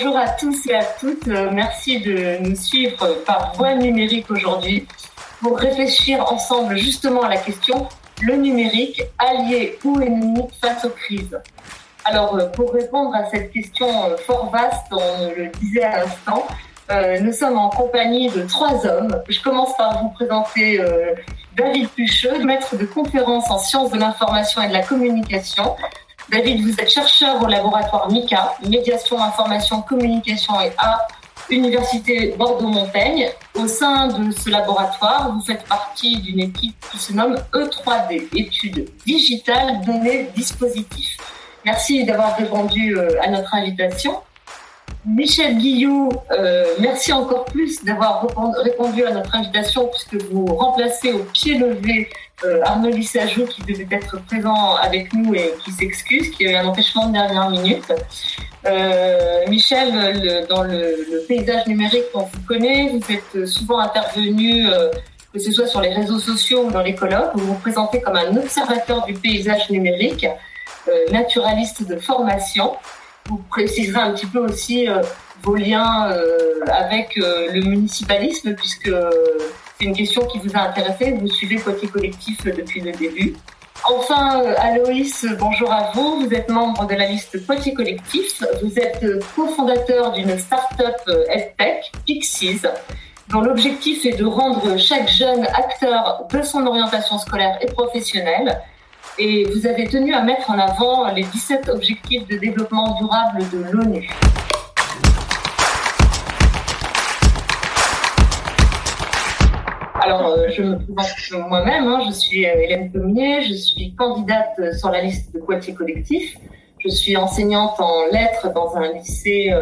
Bonjour à tous et à toutes. Merci de nous suivre par voie numérique aujourd'hui pour réfléchir ensemble justement à la question le numérique, allié ou ennemi face aux crises Alors, euh, pour répondre à cette question euh, fort vaste, on le disait à l'instant, euh, nous sommes en compagnie de trois hommes. Je commence par vous présenter David Pucheux, maître de conférence en sciences de l'information et de la communication. David, vous êtes chercheur au laboratoire MICA, médiation, information, communication et art Université Bordeaux-Montaigne. Au sein de ce laboratoire, vous faites partie d'une équipe qui se nomme E3D, études digitales, données, dispositifs. Merci d'avoir répondu euh, à notre invitation. Michel Guillou, euh, merci encore plus d'avoir répondu à notre invitation puisque vous remplacez au pied levé euh, Arnaud Lissajou qui devait être présent avec nous et qui s'excuse, qui a eu un empêchement de dernière minute. Euh, Michel, dans le, paysage numérique qu'on vous connaît, vous êtes souvent intervenu, euh, que ce soit sur les réseaux sociaux ou dans les colloques, vous vous présentez comme un observateur du paysage numérique, naturaliste de formation. Vous préciserez un petit peu aussi vos liens avec le municipalisme, puisque c'est une question qui vous a intéressé. Vous suivez Poitiers Collectif depuis le début. Enfin, euh, Aloïs, bonjour à vous. Vous êtes membre de la liste Poitiers Collectif. Vous êtes euh, cofondateur d'une start-up euh, EdTech, Pixies, dont l'objectif est de rendre chaque jeune acteur de son orientation scolaire et professionnelle. Et vous avez tenu à mettre en avant les 17 objectifs de développement durable de l'ONU. Alors, euh, je me présente moi-même. Hein. je suis euh, Hélène Pommier. Je suis candidate euh, sur la liste de Poitiers Collectif. Je suis enseignante en lettres dans un lycée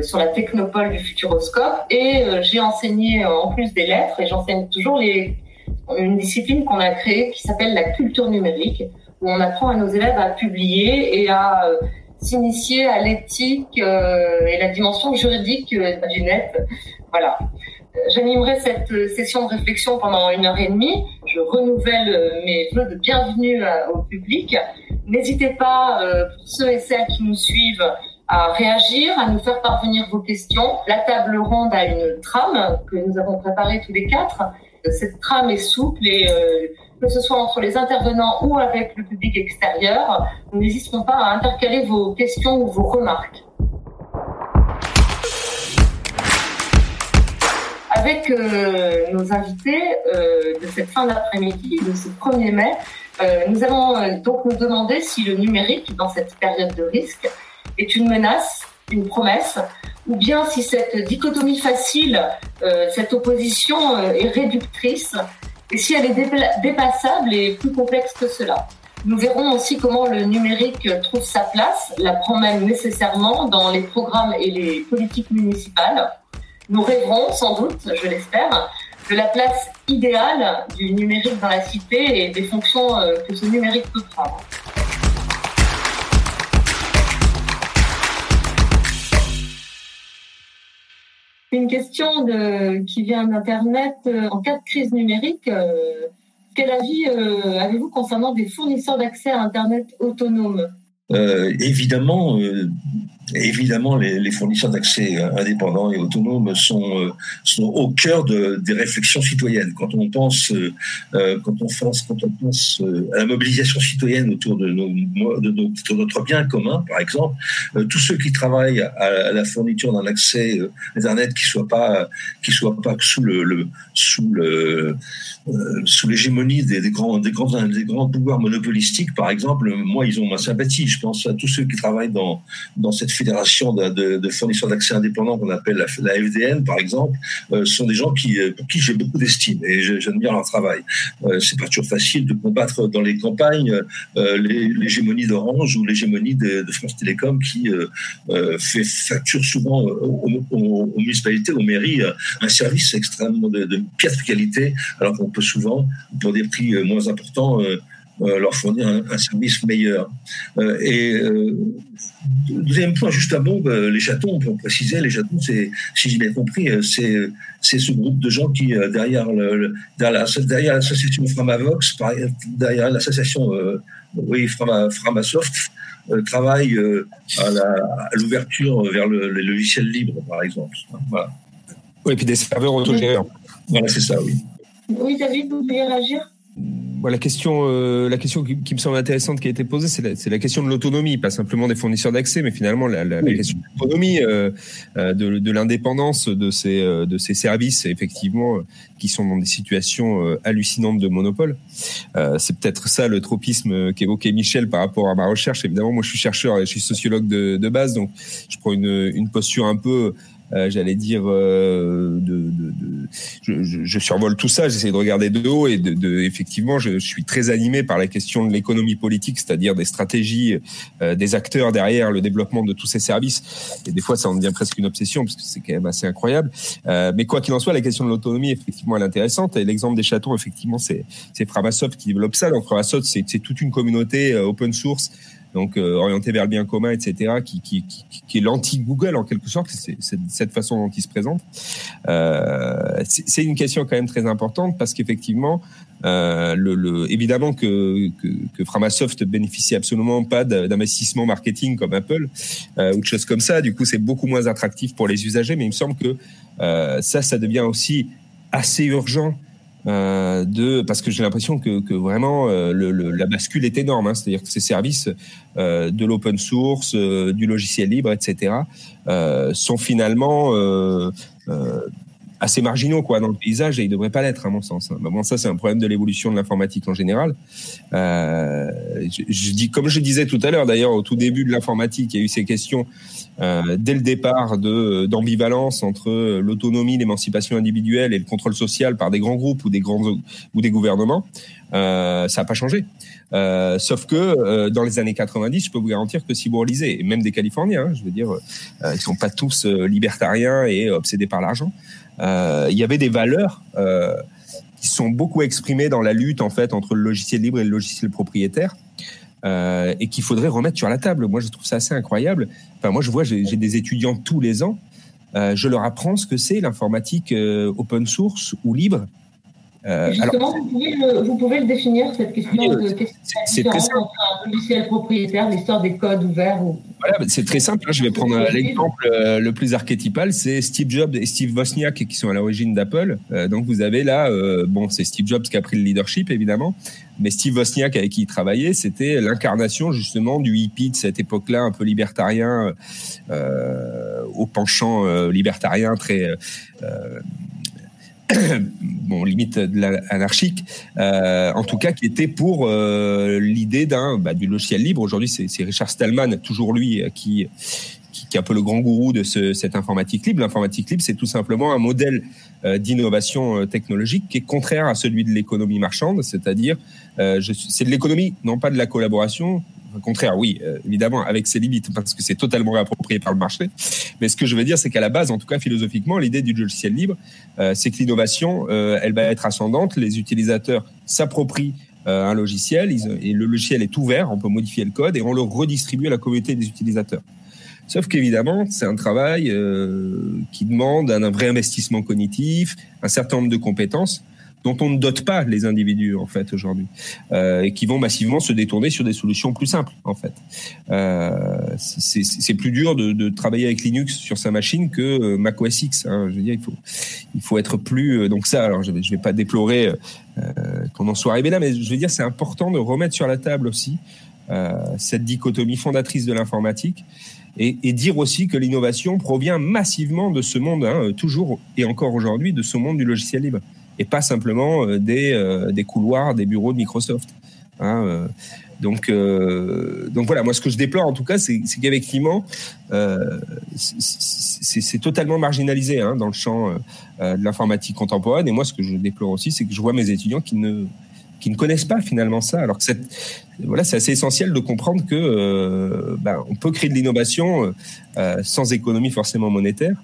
sur la technopole du Futuroscope. Et j'ai enseigné, en plus des lettres, et j'enseigne toujours les, une discipline qu'on a créée qui s'appelle la culture numérique, où on apprend à nos élèves à publier et à s'initier à l'éthique et la dimension juridique du net. Voilà. J'animerai cette euh, session de réflexion pendant une heure et demie. Je renouvelle euh, mes vœux de bienvenue euh, au public. N'hésitez pas, pour ceux et celles qui nous suivent, à réagir, à nous faire parvenir vos questions. La table ronde a une trame que nous avons préparée tous les quatre. Cette trame est souple et que ce soit entre les intervenants ou avec le public extérieur, nous n'hésiterons pas à intercaler vos questions ou vos remarques. avec euh, nos invités euh, de cette fin d'après-midi, de ce 1er mai, euh, nous allons donc nous demander si le numérique, dans cette période de risque, est une menace, une promesse, ou bien si cette dichotomie facile, cette opposition est réductrice, et si elle est dépassable et plus complexe que cela. Nous verrons aussi comment le numérique trouve sa place, la prend même nécessairement dans les programmes et les politiques municipales nous rêverons sans doute, je l'espère, de la place idéale du numérique dans la cité et des fonctions euh, que ce numérique peut prendre. Une question qui vient d'Internet. Euh, en cas de crise numérique, euh, quel avis avez-vous concernant des fournisseurs d'accès à Internet autonomes Évidemment, évidemment, les, fournisseurs d'accès indépendants et autonomes sont, euh, au cœur de, des réflexions citoyennes. Quand on pense, euh, euh, quand on pense, quand on pense à la mobilisation citoyenne autour de, nos, de, notre bien commun, par exemple, tous ceux qui travaillent à, la fourniture d'un accès Internet qui soit soit pas sous le, sous l'hégémonie des, des, grands, des grands, des grands pouvoirs monopolistiques, par exemple, moi, ils ont ma sympathie. Je pense à tous ceux qui travaillent dans, dans cette fédération de, fournisseurs d'accès indépendants qu'on appelle la, FDN, par exemple, euh, sont des gens qui, euh, pour qui j'ai beaucoup d'estime et j'admire leur travail. Euh, c'est pas toujours facile de combattre dans les campagnes l'hégémonie d'Orange ou l'hégémonie de, France Télécom qui fait facture souvent aux, municipalités, aux mairies, un service extrêmement de, piètre qualité, alors qu'on peut souvent, pour des prix moins importants, euh, leur fournir un, service meilleur. Euh, et euh, deuxième point, juste un mot, les chatons, pour préciser, les chatons, c'est, si j'ai bien compris, c'est, c'est ce groupe de gens qui, derrière, le, derrière, l'association Framavox, derrière l'association oui, Framasoft travaille à l'ouverture vers le, les logiciels libres, par exemple. Voilà. Oui, et puis des serveurs autogérés. Voilà, c'est ça, oui. Oui, David, vous voulez réagir? La question, euh, la question qui, me semble intéressante qui a été posée, c'est la, la, question de l'autonomie, pas simplement des fournisseurs d'accès, mais finalement la, la, question de l'autonomie, euh, euh, de, de l'indépendance de ces, de ces services, effectivement, qui sont dans des situations hallucinantes de monopole. c'est peut-être ça le tropisme qu'évoquait Michel par rapport à ma recherche. Évidemment, moi, je suis chercheur et je suis sociologue de, de base, donc je prends une, une posture un peu euh, j'allais dire, euh, de, de, de je, je, survole tout ça, j'essaie de regarder de haut et de, de effectivement, je, suis très animé par la question de l'économie politique, c'est-à-dire des stratégies euh, des acteurs derrière le développement de tous ces services. Et des fois, ça en devient presque une obsession parce que c'est quand même assez incroyable. Euh, mais quoi qu'il en soit, la question de l'autonomie, effectivement, elle est intéressante. Et l'exemple des chatons, effectivement, c'est c'est Framasoft qui développe ça. Donc Framasoft, c'est toute une communauté open source donc euh, orienté vers le bien commun, etc., qui, qui, qui, qui est l'anti-Google en quelque sorte, c'est cette façon dont il se présente. Euh, c'est une question quand même très importante parce qu'effectivement, euh, le, le, évidemment que, que, que, Framasoft bénéficie absolument pas d'investissement marketing comme Apple euh, ou de choses comme ça. Du coup, c'est beaucoup moins attractif pour les usagers. Mais il me semble que euh, ça, ça devient aussi assez urgent euh, de parce que j'ai l'impression que, que, vraiment euh, le, la bascule est énorme. Hein, C'est-à-dire que ces services euh, de l'open source, euh, du logiciel libre, etc., sont finalement assez marginaux quoi dans le paysage et ils devraient pas l'être à mon sens. Hein. Bon, ça c'est un problème de l'évolution de l'informatique en général. Euh, je, je, dis comme je disais tout à l'heure d'ailleurs au tout début de l'informatique, il y a eu ces questions euh, dès le départ de d'ambivalence entre l'autonomie, l'émancipation individuelle et le contrôle social par des grands groupes ou des grands ou des gouvernements. Euh, ça n'a pas changé. Euh, sauf que euh, dans les années 90, je peux vous garantir que si vous relisez, et même des Californiens, hein, je veux dire, euh, ils sont pas tous euh, libertariens et obsédés par l'argent. Euh, il y avait des valeurs euh, qui sont beaucoup exprimées dans la lutte en fait entre le logiciel libre et le logiciel propriétaire. Euh, et qu'il faudrait remettre sur la table. Moi, je trouve ça assez incroyable. Enfin, moi, je vois, j'ai des étudiants tous les ans. Je leur apprends ce que c'est l'informatique open source ou libre. Euh, Justement, alors, vous, pouvez le, vous, pouvez le, définir, cette question de qu'est-ce entre un logiciel propriétaire, l'histoire des codes ouverts ou... Voilà, c'est très simple. Hein. Je vais prendre l'exemple euh, le plus archétypal, c'est Steve Jobs et Steve Wozniak qui sont à l'origine d'Apple. Euh, donc vous avez là, euh, bon, c'est Steve Jobs qui a pris le leadership évidemment, mais Steve Wozniak avec qui il travaillait, c'était l'incarnation justement du hippie de cette époque-là, un peu libertarien, au penchant libertarien très bon, limite de l'anarchique, euh, en tout cas qui était pour euh, l'idée d'un bah, du logiciel libre. Aujourd'hui, c'est Richard Stallman, toujours lui, euh, qui, qui, qui, est un peu le grand gourou de ce, cette informatique libre. L'informatique libre, c'est tout simplement un modèle euh, d'innovation euh, technologique qui est contraire à celui de l'économie marchande, c'est-à-dire euh, c'est de l'économie, non pas de la collaboration, au contraire, oui, euh, évidemment, avec ses limites, parce que c'est totalement réapproprié par le marché. Mais ce que je veux dire, c'est qu'à la base, en tout cas philosophiquement, l'idée du logiciel libre, euh, c'est que l'innovation, euh, elle va être ascendante. Les utilisateurs s'approprient un logiciel, et le logiciel est ouvert, on peut modifier le code et on le redistribue à la communauté des utilisateurs. Sauf qu'évidemment, c'est un travail qui demande un vrai investissement cognitif, un certain nombre de compétences dont on ne dote pas les individus en fait aujourd'hui euh, et qui vont massivement se détourner sur des solutions plus simples en fait. Euh, c'est plus dur de, de, travailler avec Linux sur sa machine que euh, Mac OS X. Hein. Je veux dire, il faut il faut être plus euh, donc ça. Alors je vais je vais pas déplorer euh, qu'on en soit arrivé là, mais je veux dire c'est important de remettre sur la table aussi euh, cette dichotomie fondatrice de l'informatique. Et, et, dire aussi que l'innovation provient massivement de ce monde, hein, toujours et encore aujourd'hui, de ce monde du logiciel libre et pas simplement euh, des, euh, des couloirs des bureaux de Microsoft. Hein, euh. donc, donc voilà, moi ce que je déplore en tout cas, c'est qu'effectivement, c'est totalement marginalisé hein, dans le champ de l'informatique contemporaine. Et moi, ce que je déplore aussi, c'est que je vois mes étudiants qui ne qui ne connaissent pas finalement ça. Alors que voilà, c'est assez essentiel de comprendre que ben, peut créer de l'innovation sans économie forcément monétaire.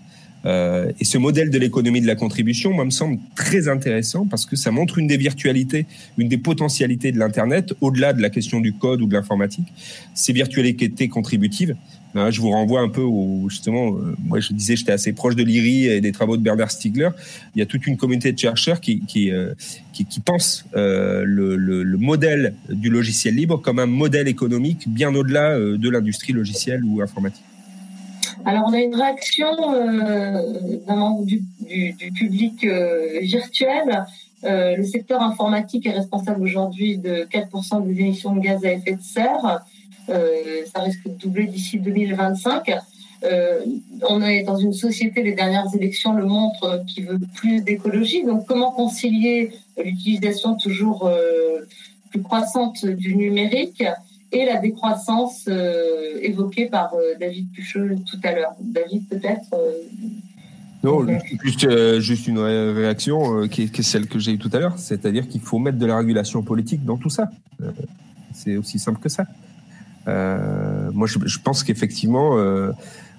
Euh, et ce modèle de l'économie de la contribution, moi, me semble très intéressant parce que ça montre une des virtualités, une des potentialités de l'Internet, au-delà de la question du code ou de l'informatique, ces virtualités contributives. Euh, je vous renvoie un peu au, justement, euh, moi je disais j'étais assez proche de l'IRI et des travaux de Bernard Stiegler. Il y a toute une communauté de chercheurs qui, qui, qui, qui pensent le, le, le, modèle du logiciel libre comme un modèle économique bien au-delà de l'industrie logicielle ou informatique. Alors, on a une réaction euh, membre du, public euh, virtuel. Euh, le secteur informatique est responsable aujourd'hui de 4% des émissions de gaz à effet de serre. ça risque de doubler d'ici 2025. on est dans une société, les dernières élections le montrent, qui veut plus d'écologie. Donc, comment concilier l'utilisation toujours plus croissante du numérique et la décroissance euh, évoquée par euh, David Pucheux tout à l'heure. David, peut-être euh, non, juste, juste une réaction qui, est, celle que j'ai eue tout à l'heure, c'est-à-dire qu'il faut mettre de la régulation politique dans tout ça. c'est aussi simple que ça. moi, je, je pense qu'effectivement,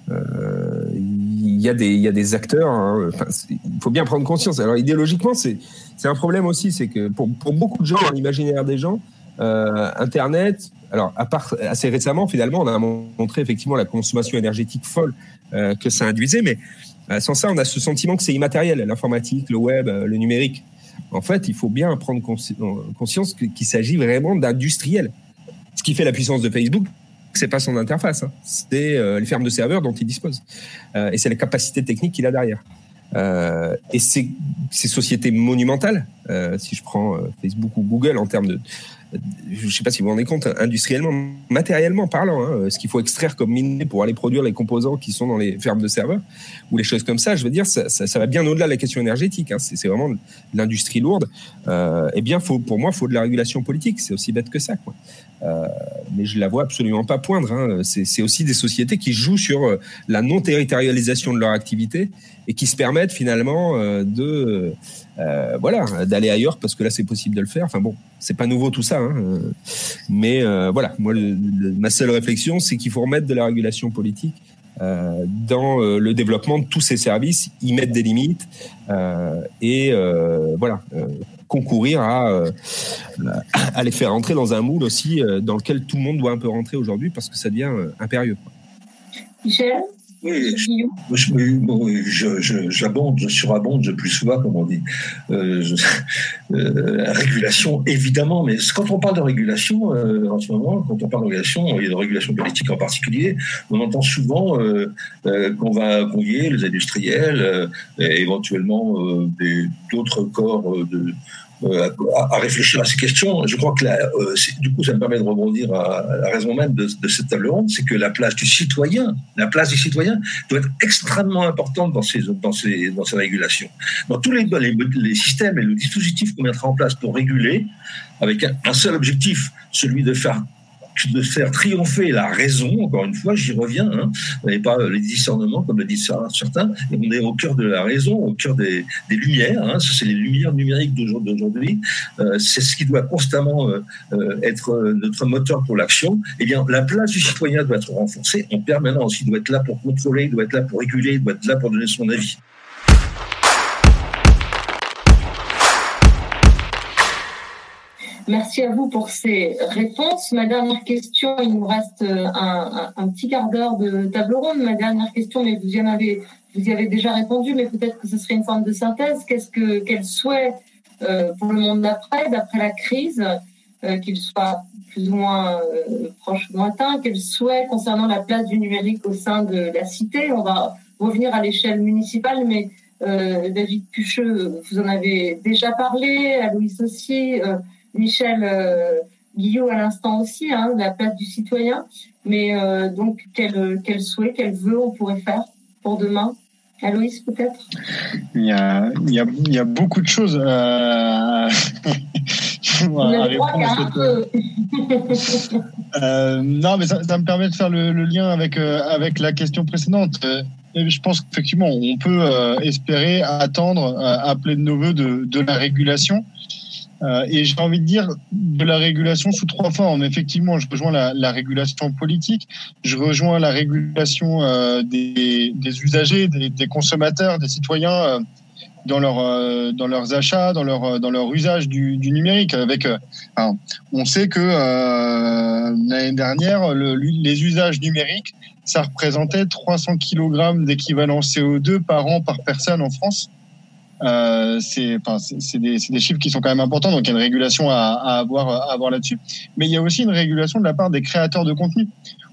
il y, a des, il y a des acteurs. Hein, il faut bien prendre conscience. Alors, idéologiquement, c'est un problème aussi, c'est que pour, pour beaucoup de gens, dans l'imaginaire des gens, Internet, alors, à part assez récemment, finalement, on a montré effectivement la consommation énergétique folle euh, que ça induisait, mais euh, sans ça, on a ce sentiment que c'est immatériel, l'informatique, le web, euh, le numérique. En fait, il faut bien prendre conscience qu'il s'agit vraiment d'industriel. Ce qui fait la puissance de Facebook, c'est pas son interface, hein. c'est les fermes de serveurs dont il dispose, et c'est les capacités techniques qu'il a derrière. Et ces, ces sociétés monumentales, si je prends Facebook ou Google en termes de, je ne sais pas si vous vous rendez compte, industriellement, matériellement parlant, hein, ce qu'il faut extraire comme minerai pour aller produire les composants qui sont dans les fermes de serveurs ou les choses comme ça, je veux dire, ça, ça, va bien au-delà de la question énergétique. Hein, c'est vraiment l'industrie lourde. Euh, eh bien, faut, pour moi, il faut de la régulation politique. C'est aussi bête que ça. Quoi. Euh, mais je la vois absolument pas poindre. Hein. C'est aussi des sociétés qui jouent sur euh, la non-territorialisation de leur activité et qui se permettent finalement euh, de euh, voilà d'aller ailleurs parce que là c'est possible de le faire. Enfin bon, c'est pas nouveau tout ça, hein. mais voilà. Moi, ma seule réflexion, c'est qu'il faut remettre de la régulation politique euh, dans le développement de tous ces services, y mettre des limites euh, et euh, voilà concourir à, à les faire entrer dans un moule aussi dans lequel tout le monde doit un peu rentrer aujourd'hui parce que ça devient impérieux. Michel? Oui, je, je, j'abonde, je surabonde plus souvent, comme on dit. Euh, euh, régulation, évidemment, mais quand on parle de régulation, euh, en ce moment, quand on parle de régulation, et de régulation politique en particulier, on entend souvent qu'on va appuyer les industriels, et éventuellement d'autres corps de euh, à, réfléchir à ces questions. Je crois que euh, du coup, ça me permet de rebondir à, la raison même de, cette table ronde, c'est que la place du citoyen, la place du citoyen doit être extrêmement importante dans ces, dans ces, dans ces régulations. Dans tous les, les, les systèmes et le dispositif qu'on mettra en place pour réguler, avec un seul objectif, celui de faire de faire triompher la raison, encore une fois, j'y reviens, hein, et pas les discernements, comme le disent certains, et on est au cœur de la raison, au cœur des, lumières, hein, c'est les lumières numériques d'aujourd'hui, euh, c'est ce qui doit constamment euh, euh, être notre moteur pour l'action, eh bien, la place du citoyen doit être renforcée en permanence, il doit être là pour contrôler, il doit être là pour réguler, il doit être là pour donner son avis. Merci à vous pour ces réponses. Ma dernière question, il nous reste euh, un, petit quart d'heure de table ronde. Ma dernière question, mais vous y avez déjà répondu, mais peut-être que ce serait une forme de synthèse. Qu'est-ce que, quel souhait euh, pour le monde d'après, d'après la crise, euh, qu'il soit plus ou moins proche ou lointain, quel souhait concernant la place du numérique au sein de la cité? On va revenir à l'échelle municipale, mais David Pucheux, vous en avez déjà parlé, à Louis aussi. Michel euh, Guillot à l'instant aussi, hein, la place du citoyen. Mais euh, donc, quel, quel souhait, quel vœu on pourrait faire pour demain? Aloïs, peut-être? Il y, a, il, il y a beaucoup de choses euh, euh, non, mais ça, ça, me permet de faire le, le lien avec, euh, avec la question précédente. je pense qu'effectivement, on peut espérer attendre, appeler de nos voeux de, de la régulation Euh, et j'ai envie de dire de la régulation sous trois formes. Effectivement, je rejoins la, la régulation politique, je rejoins la régulation euh, des, usagers, des, consommateurs, des citoyens euh, dans, leur, dans leurs achats, dans leur, dans leur usage du, numérique. Avec, on sait que l'année dernière, le, les usages numériques, ça représentait 300 kg d'équivalent CO2 par an par personne en France. Euh, c'est enfin, des, des, chiffres qui sont quand même importants, donc il y a une régulation à, à avoir, à avoir là-dessus. Mais il y a aussi une régulation de la part des créateurs de contenu.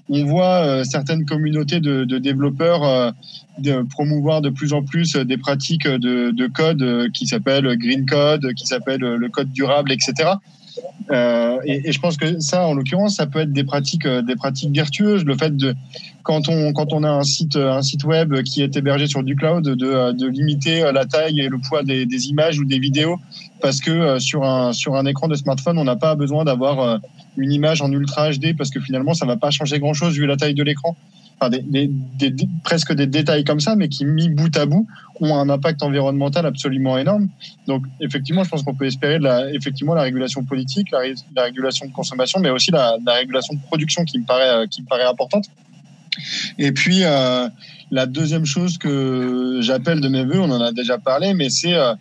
On voit euh, certaines communautés de, de développeurs euh, de promouvoir de plus en plus des pratiques de, de code euh, qui s'appellent green code, qui s'appellent le code durable, etc. Euh, et, je pense que ça, en l'occurrence, ça peut être des pratiques, euh, des pratiques vertueuses. Le fait de, quand on, quand on a un site, un site web qui est hébergé sur du cloud, de, limiter la taille et le poids des, images ou des vidéos, parce que euh, sur un, sur un écran de smartphone, on n'a pas besoin d'avoir une image en ultra HD, parce que finalement, ça va pas changer grand chose vu la taille de l'écran enfin presque des détails comme ça, mais qui mis bout à bout ont un impact environnemental absolument énorme. Donc effectivement, je pense qu'on peut espérer la, effectivement la régulation politique, la, la régulation de consommation, mais aussi la, la, régulation de production qui me paraît euh, qui me paraît importante. Et puis euh, la deuxième chose que j'appelle de mes voeux, on en a déjà parlé, mais c'est euh,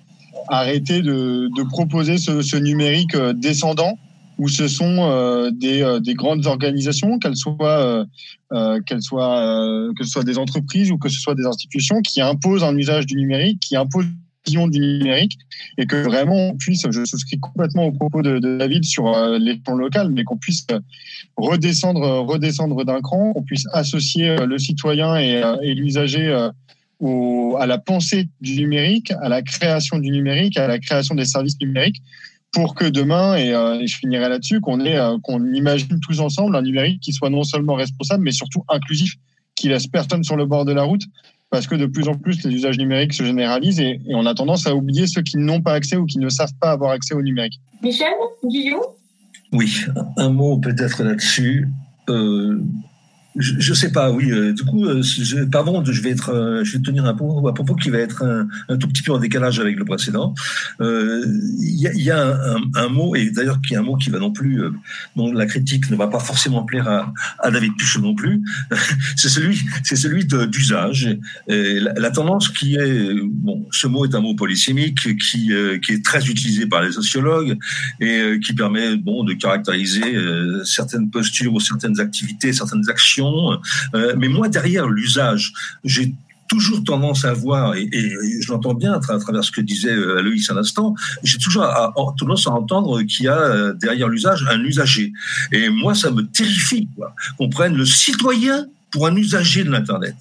arrêter de, proposer ce, numérique descendant où ce sont euh, des, euh, des, grandes organisations, qu'elles soient, euh, qu'elles soient, que ce des entreprises ou que ce soit des institutions, qui imposent un usage du numérique, qui imposent du numérique et que vraiment on puisse, je souscris complètement au propos de, David sur les plans locaux, mais qu'on puisse redescendre, redescendre d'un cran, qu'on puisse associer le citoyen et, l'usager à la pensée du numérique, à la création du numérique, à la création des services numériques pour que demain, et, euh, et je finirai là-dessus, qu'on ait, euh, qu'on imagine tous ensemble un numérique qui soit non seulement responsable, mais surtout inclusif, qui laisse personne sur le bord de la route, parce que de plus en plus, les usages numériques se généralisent et, et on a tendance à oublier ceux qui n'ont pas accès ou qui ne savent pas avoir accès au numérique. Michel, Guillaume? Oui, un mot peut-être là-dessus. Euh, je, je sais pas, oui. Euh, du coup, euh, je, pardon, je vais être, euh, je vais tenir un propos, un propos qui va être un, tout petit peu en décalage avec le précédent. Il euh, y, a, y a un, un, mot, et d'ailleurs qui est un mot qui va non plus, dont la critique ne va pas forcément plaire à, à David Puchot non plus. c'est celui, c'est celui d'usage. La, la, tendance qui est, bon, ce mot est un mot polysémique qui, qui est très utilisé par les sociologues et qui permet, bon, de caractériser certaines postures ou certaines activités, certaines actions euh, mais moi, derrière l'usage, j'ai toujours tendance à voir, et, je l'entends bien à, travers ce que disait euh, Loïs à l'instant, j'ai toujours tendance à entendre qu'il y a euh, derrière l'usage un usager. Et moi, ça me terrifie qu'on prenne le citoyen pour un usager de l'Internet.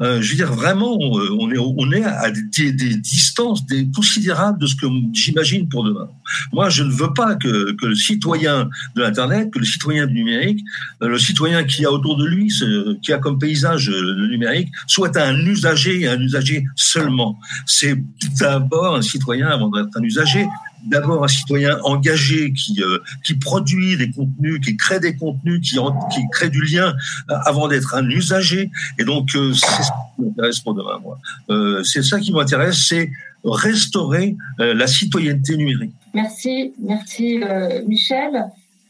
Euh, je veux dire, vraiment, on, est, on est à des, des distances considérables de ce que j'imagine pour demain. Moi, je ne veux pas que, que le citoyen de l'Internet, que le citoyen du numérique, euh, le citoyen qui a autour de lui, ce, qui a comme paysage euh, le numérique, soit un usager et un usager seulement. C'est d'abord un citoyen avant d'être un usager d'abord un citoyen engagé qui, euh, qui produit des contenus, qui crée des contenus, qui, en, qui crée du lien euh, avant d'être un usager. Et donc, euh, c'est ça qui m'intéresse pour demain, moi. Euh, c'est ça qui m'intéresse, c'est restaurer euh, la citoyenneté numérique. Merci, merci Michel.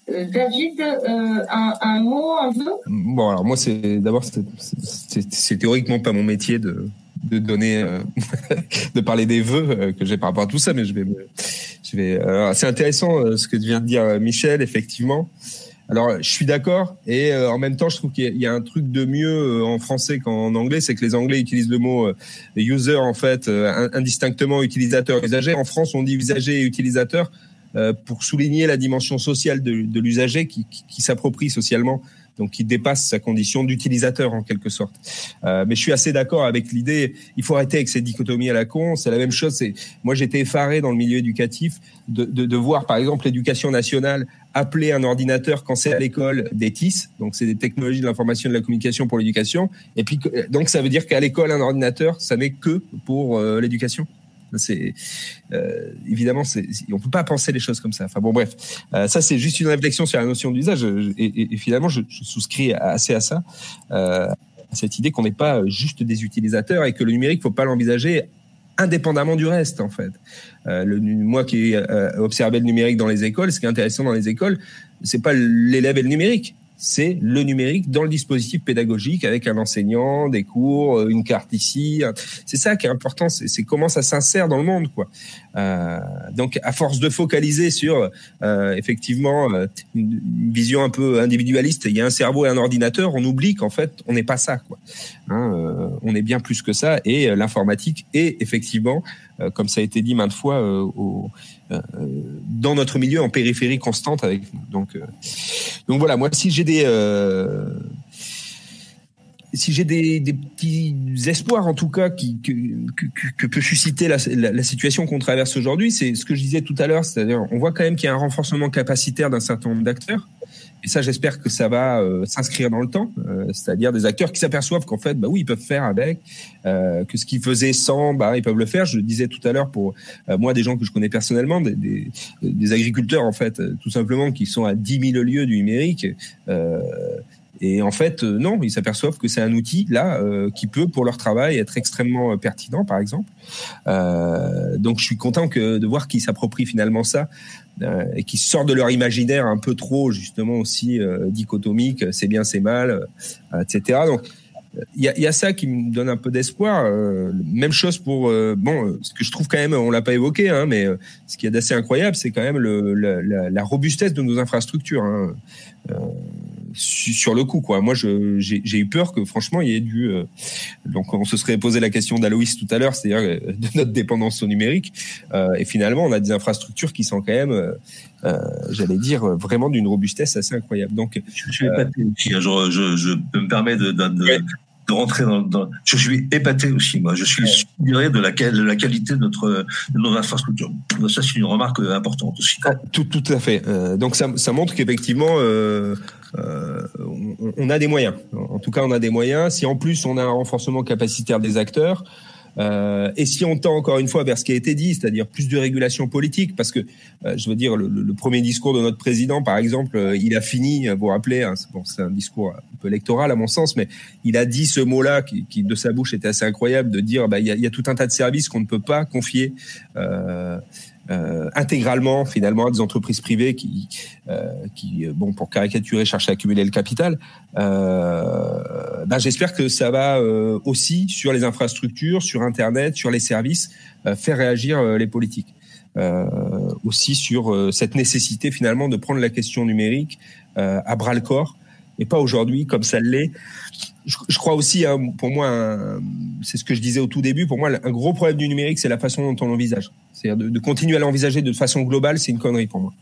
David, un, un, mot, un vœu? Bon, alors moi, c'est d'abord, c'est théoriquement pas mon métier de, de donner, euh, de parler des vœux euh, que j'ai par rapport à tout ça, mais je vais, je vais. c'est intéressant euh, ce que vient de dire Michel, effectivement. Alors, je suis d'accord, et en même temps, je trouve qu'il y, a un truc de mieux en français qu'en anglais, c'est que les Anglais utilisent le mot user en fait indistinctement utilisateur usager. En France, on dit usager et utilisateur pour souligner la dimension sociale de, de l'usager qui, qui s'approprie socialement donc qui dépasse sa condition d'utilisateur en quelque sorte. Euh, mais je suis assez d'accord avec l'idée, il faut arrêter avec ces dichotomies à la con. C'est la même chose. Moi j'étais effaré dans le milieu éducatif de, de, de voir par exemple l'éducation nationale appeler un ordinateur quand c'est à l'école des TIS, donc c'est des technologies de l'information et de la communication pour l'éducation. Et puis donc ça veut dire qu'à l'école un ordinateur, ça n'est que pour euh, l'éducation. C'est euh, évidemment, on peut pas penser les choses comme ça. Enfin bon, bref, euh, ça c'est juste une réflexion sur la notion d'usage. Et, et, et finalement, je, je, souscris assez à ça, euh, à cette idée qu'on n'est pas juste des utilisateurs et que le numérique, faut pas l'envisager indépendamment du reste en fait. Euh, le, moi qui ai euh, observé le numérique dans les écoles, ce qui est intéressant dans les écoles, c'est pas l'élève et le numérique, c'est le numérique dans le dispositif pédagogique avec un enseignant, des cours, euh, une carte ici. C'est ça qui est important, c'est comment ça s'insère dans le monde, quoi. Euh, donc, à force de focaliser sur euh, effectivement euh, une, vision un peu individualiste, il y a un cerveau et un ordinateur, on oublie qu'en fait, on n'est pas ça, quoi. Hein, euh, on est bien plus que ça, et l'informatique est effectivement, comme ça a été dit maintes fois, au, dans notre milieu en périphérie constante avec nous. Donc, donc voilà, moi si j'ai des si j'ai des, des, petits espoirs en tout cas qui, que, que, que peut susciter la, la, situation qu'on traverse aujourd'hui, c'est ce que je disais tout à l'heure, c'est-à-dire on voit quand même qu'il y a un renforcement capacitaire d'un certain nombre d'acteurs. Et ça, j'espère que ça va euh, s'inscrire dans le temps, euh, c'est-à-dire des acteurs qui s'aperçoivent qu'en fait, bah oui, ils peuvent faire avec, euh, que ce qu'ils faisaient sans, bah ils peuvent le faire. Je disais tout à l'heure pour moi, des gens que je connais personnellement, des, des, des, agriculteurs en fait, tout simplement, qui sont à 10 000 lieues du numérique. Et en fait, euh, non, ils s'aperçoivent que c'est un outil là euh, qui peut, pour leur travail, être extrêmement euh, pertinent, par exemple. Euh, donc, je suis content que de voir qu'ils s'approprient finalement ça euh, et qu'ils sortent de leur imaginaire un peu trop justement aussi dichotomique, c'est bien, c'est mal, etc. Donc, il y a, y a, ça qui me donne un peu d'espoir. même chose pour bon, ce que je trouve quand même, on l'a pas évoqué, hein, mais ce qui est assez incroyable, c'est quand même le, la, la, robustesse de nos infrastructures. Hein sur le coup quoi. Moi j'ai eu peur que franchement il y ait dû euh, donc on se serait posé la question d'Aloïs tout à l'heure, c'est-à-dire euh, de notre dépendance au numérique euh, et finalement on a des infrastructures qui sont quand même j'allais dire vraiment d'une robustesse assez incroyable. Donc je suis épaté aussi. Hein. Je, je, je, peux me permettre de, de, de rentrer dans, dans, Je suis épaté aussi, moi. Je suis ouais. de la, de la qualité de notre de nos infrastructures. Ça, c'est une remarque importante aussi. Ah, tout, tout à fait. Donc, ça, ça montre qu'effectivement, euh, on, a des moyens. En tout cas, on a des moyens. Si en plus on a un renforcement capacitaire des acteurs, euh, et si on tend encore une fois vers ce qui a été dit, c'est-à-dire plus de régulation politique, parce que euh, je veux dire le, premier discours de notre président, par exemple, il a fini, vous rappelez, hein, c'est un discours un peu électoral à mon sens, mais il a dit ce mot-là qui, de sa bouche était assez incroyable, de dire bah il y a, tout un tas de services qu'on ne peut pas confier. Euh, euh, intégralement finalement à des entreprises privées qui, euh, qui bon pour caricaturer cherchent à accumuler le capital. Euh, ben, j'espère que ça va euh, aussi sur les infrastructures, sur Internet, sur les services, euh, faire réagir les politiques. aussi sur cette nécessité finalement de prendre la question numérique à bras le corps et pas aujourd'hui comme ça l'est je, crois aussi, hein, pour moi, c'est ce que je disais au tout début, pour moi, un gros problème du numérique, c'est la façon dont on l'envisage. C'est-à-dire de, continuer à l'envisager de façon globale, c'est une connerie pour moi.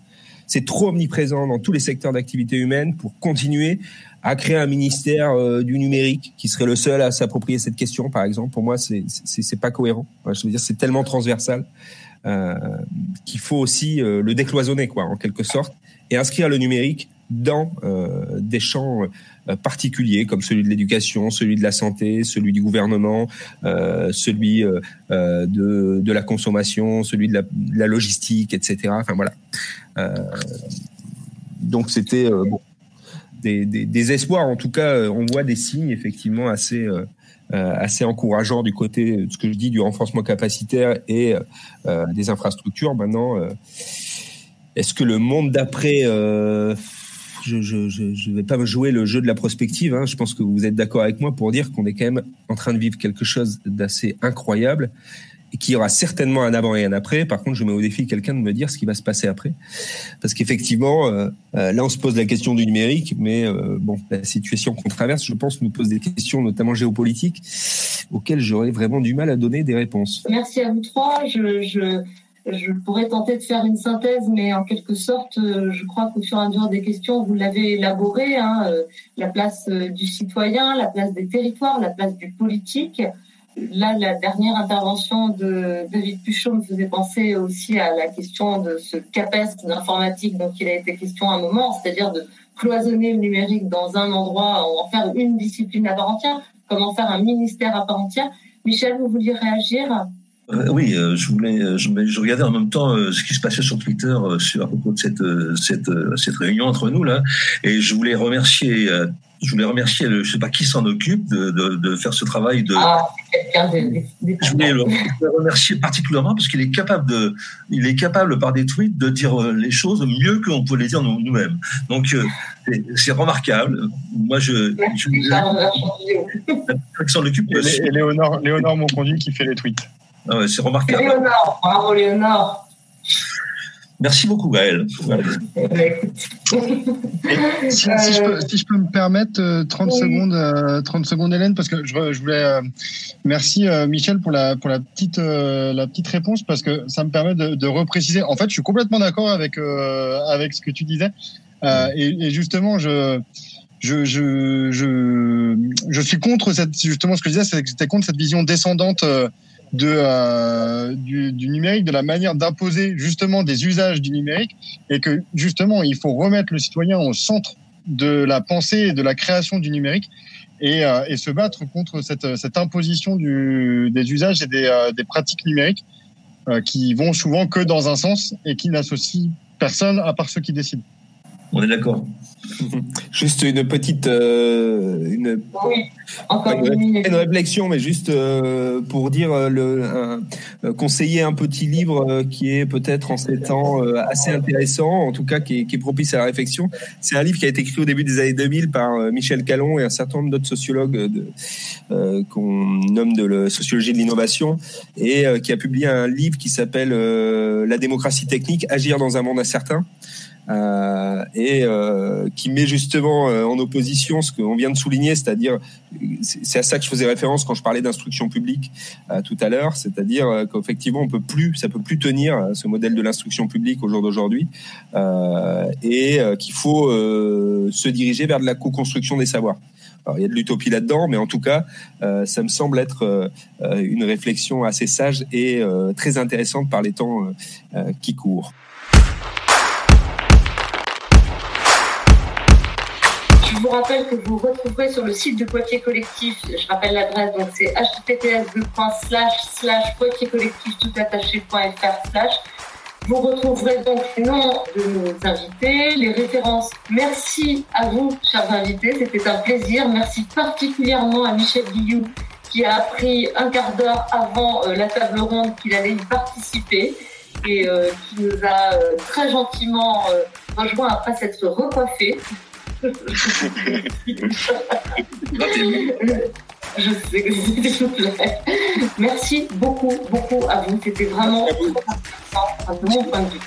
C'est trop omniprésent dans tous les secteurs d'activité humaine pour continuer à créer un ministère euh, du numérique qui serait le seul à s'approprier cette question, par exemple. Pour moi, c'est pas cohérent. je veux dire, c'est tellement transversal euh, qu'il faut aussi euh, le décloisonner, quoi, en quelque sorte, et inscrire le numérique dans euh, des champs euh, particuliers comme celui de l'éducation, celui de la santé, celui du gouvernement, euh, celui de, de la consommation, celui de la, logistique, etc. Enfin voilà. donc c'était bon, des, des, des, espoirs. En tout cas, on voit des signes effectivement assez assez encourageants du côté de ce que je dis du renforcement capacitaire et des infrastructures. Maintenant, est-ce que le monde d'après je ne vais pas jouer le jeu de la prospective. Hein. Je pense que vous êtes d'accord avec moi pour dire qu'on est quand même en train de vivre quelque chose d'assez incroyable et qui aura certainement un avant et un après. Par contre, je mets au défi quelqu'un de me dire ce qui va se passer après. Parce qu'effectivement, euh, euh, là, on se pose la question du numérique, mais euh, bon, la situation qu'on traverse, je pense, nous pose des questions, notamment géopolitiques, auxquelles j'aurais vraiment du mal à donner des réponses. Merci à vous trois. Je, je pourrais tenter de faire une synthèse, mais en quelque sorte, euh, je crois qu'au fur et à mesure des questions, vous l'avez élaboré, hein, euh, la place euh, du citoyen, la place des territoires, la place du politique. Là, la dernière intervention de David Puchot me faisait penser aussi à la question de ce CAPES d'informatique dont il a été question à un moment, c'est-à-dire de cloisonner le numérique dans un endroit, en faire une discipline à part entière, comment faire un ministère à part entière. Michel, vous vouliez réagir? Euh, oui, euh, je voulais, euh, je, je, regardais en même temps ce qui se passait sur Twitter sur à propos de cette cette cette réunion entre nous là, et je voulais remercier je voulais remercier, je sais pas qui s'en occupe de, de, de, faire ce travail de. Ah, je voulais le remercier particulièrement parce qu'il est capable de, il est capable par des tweets de dire les choses mieux qu'on peut les dire nous-mêmes. Donc c'est remarquable. Moi je. je s'en occupe. Et Léonore, Léonore Monconduit qui fait les tweets. Ah c'est remarquable. Léonard, bravo Léonard. Merci beaucoup, Gaël. Si, je peux, me permettre 30 euh, secondes, 30 euh, secondes, Hélène, parce que je, voulais euh, merci Michel pour la pour la petite la petite réponse parce que ça me permet de, de repréciser. En fait, je suis complètement d'accord avec avec ce que tu disais et, et, justement je je, je, je, je, suis contre cette, justement ce que je disais, c'est que j'étais contre cette vision descendante de, euh, du, numérique, de la manière d'imposer justement des usages du numérique, et que justement il faut remettre le citoyen au centre de la pensée et de la création du numérique, et, euh, et se battre contre cette, cette imposition du, des usages et des, euh, des pratiques numériques qui vont souvent que dans un sens et qui n'associent personne à part ceux qui décident. On est d'accord. Juste une petite euh, une, une, réflexion, mais juste euh, pour dire euh, le conseiller un petit livre qui est peut-être en ces temps assez intéressant, en tout cas qui est, qui est propice à la réflexion. C'est un livre qui a été écrit au début des années 2000 par Michel Calon et un certain nombre d'autres sociologues qu'on nomme de la sociologie de l'innovation et qui a publié un livre qui s'appelle La démocratie technique, agir dans un monde incertain. Euh, et euh, qui met justement euh, en opposition ce qu'on vient de souligner, c'est-à-dire c'est à ça que je faisais référence quand je parlais d'instruction publique tout à l'heure, c'est-à-dire qu'effectivement on peut plus, ça peut plus tenir ce modèle de l'instruction publique au jour d'aujourd'hui, et qu'il faut se diriger vers de la co-construction des savoirs. Alors, il y a de l'utopie là-dedans, mais en tout cas, ça me semble être une réflexion assez sage et très intéressante par les temps qui courent. Vous rappelle que vous retrouverez sur le site de Poitiers Collectif, je rappelle l'adresse, donc c'est https poitiers collectif tout slash. Vous retrouverez donc les noms de nos invités, les références. Merci à vous, chers invités, c'était un plaisir. Merci particulièrement à Michel Guillou qui a appris un quart d'heure avant euh, la table ronde qu'il allait y participer et euh, qui nous a euh, très gentiment rejoint après s'être recoiffé. Je sais que s'il vous plaît. Merci beaucoup, beaucoup à vous. C'était vraiment important, de mon point de vue.